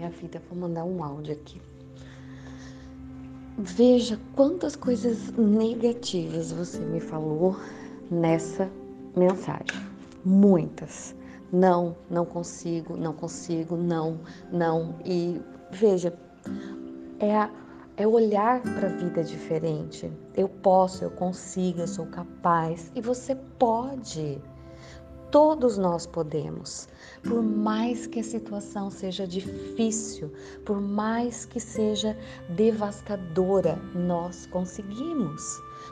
minha vida. Vou mandar um áudio aqui. Veja quantas coisas negativas você me falou nessa mensagem. Muitas. Não, não consigo, não consigo, não, não. E veja, é, é olhar para a vida diferente. Eu posso, eu consigo, eu sou capaz. E você pode. Todos nós podemos. Por mais que a situação seja difícil, por mais que seja devastadora, nós conseguimos.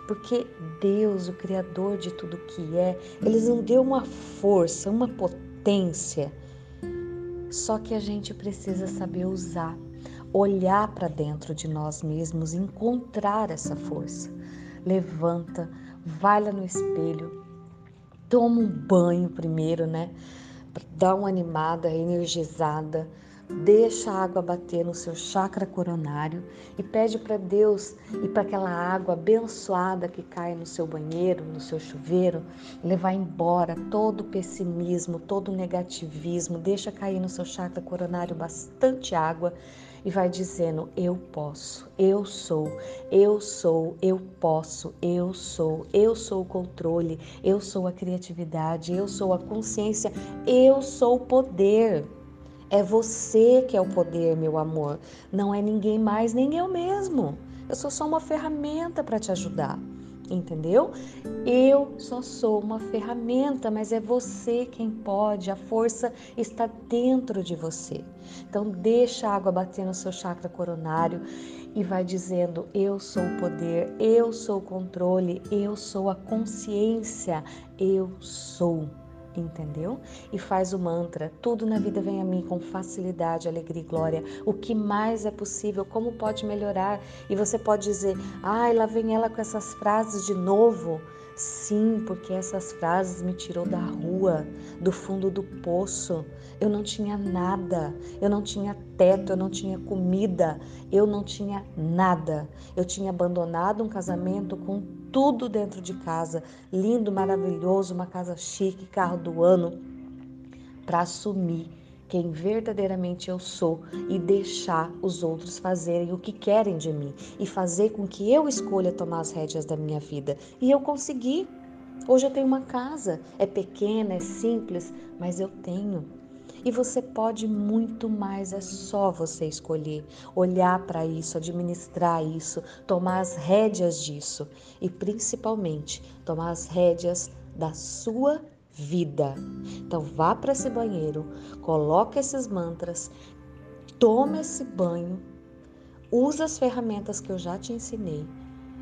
Porque Deus, o Criador de tudo que é, Ele nos deu uma força, uma potência. Só que a gente precisa saber usar, olhar para dentro de nós mesmos, encontrar essa força. Levanta, vai lá no espelho, toma um banho primeiro, né? Dá uma animada, energizada, deixa a água bater no seu chakra coronário e pede para Deus e para aquela água abençoada que cai no seu banheiro, no seu chuveiro, levar embora todo o pessimismo, todo o negativismo, deixa cair no seu chakra coronário bastante água e vai dizendo: Eu posso, eu sou, eu sou, eu posso, eu sou, eu sou o controle, eu sou a criatividade, eu sou a consciência, eu sou o poder. É você que é o poder, meu amor. Não é ninguém mais, nem eu mesmo. Eu sou só uma ferramenta para te ajudar entendeu? Eu só sou uma ferramenta, mas é você quem pode, a força está dentro de você. Então deixa a água bater no seu chakra coronário e vai dizendo: eu sou o poder, eu sou o controle, eu sou a consciência, eu sou entendeu? E faz o mantra: tudo na vida vem a mim com facilidade, alegria e glória. O que mais é possível? Como pode melhorar? E você pode dizer: ai, lá vem ela com essas frases de novo. Sim, porque essas frases me tirou da rua, do fundo do poço. Eu não tinha nada, eu não tinha teto, eu não tinha comida, eu não tinha nada. Eu tinha abandonado um casamento com tudo dentro de casa, lindo, maravilhoso, uma casa chique, carro do ano, para assumir quem verdadeiramente eu sou e deixar os outros fazerem o que querem de mim e fazer com que eu escolha tomar as rédeas da minha vida. E eu consegui. Hoje eu tenho uma casa, é pequena, é simples, mas eu tenho. E você pode muito mais, é só você escolher, olhar para isso, administrar isso, tomar as rédeas disso e principalmente tomar as rédeas da sua vida. Então vá para esse banheiro, coloque esses mantras, tome esse banho, use as ferramentas que eu já te ensinei.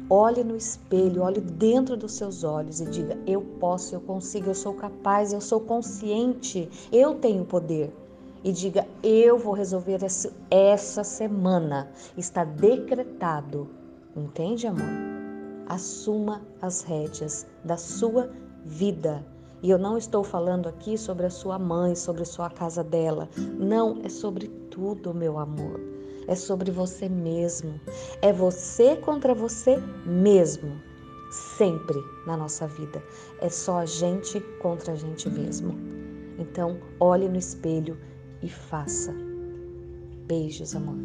Olhe no espelho, olhe dentro dos seus olhos e diga: Eu posso, eu consigo, eu sou capaz, eu sou consciente, eu tenho poder. E diga: Eu vou resolver essa semana. Está decretado. Entende, amor? Assuma as rédeas da sua vida e eu não estou falando aqui sobre a sua mãe, sobre a sua casa dela. Não, é sobre tudo, meu amor. É sobre você mesmo. É você contra você mesmo. Sempre na nossa vida. É só a gente contra a gente mesmo. Então, olhe no espelho e faça. Beijos, amor.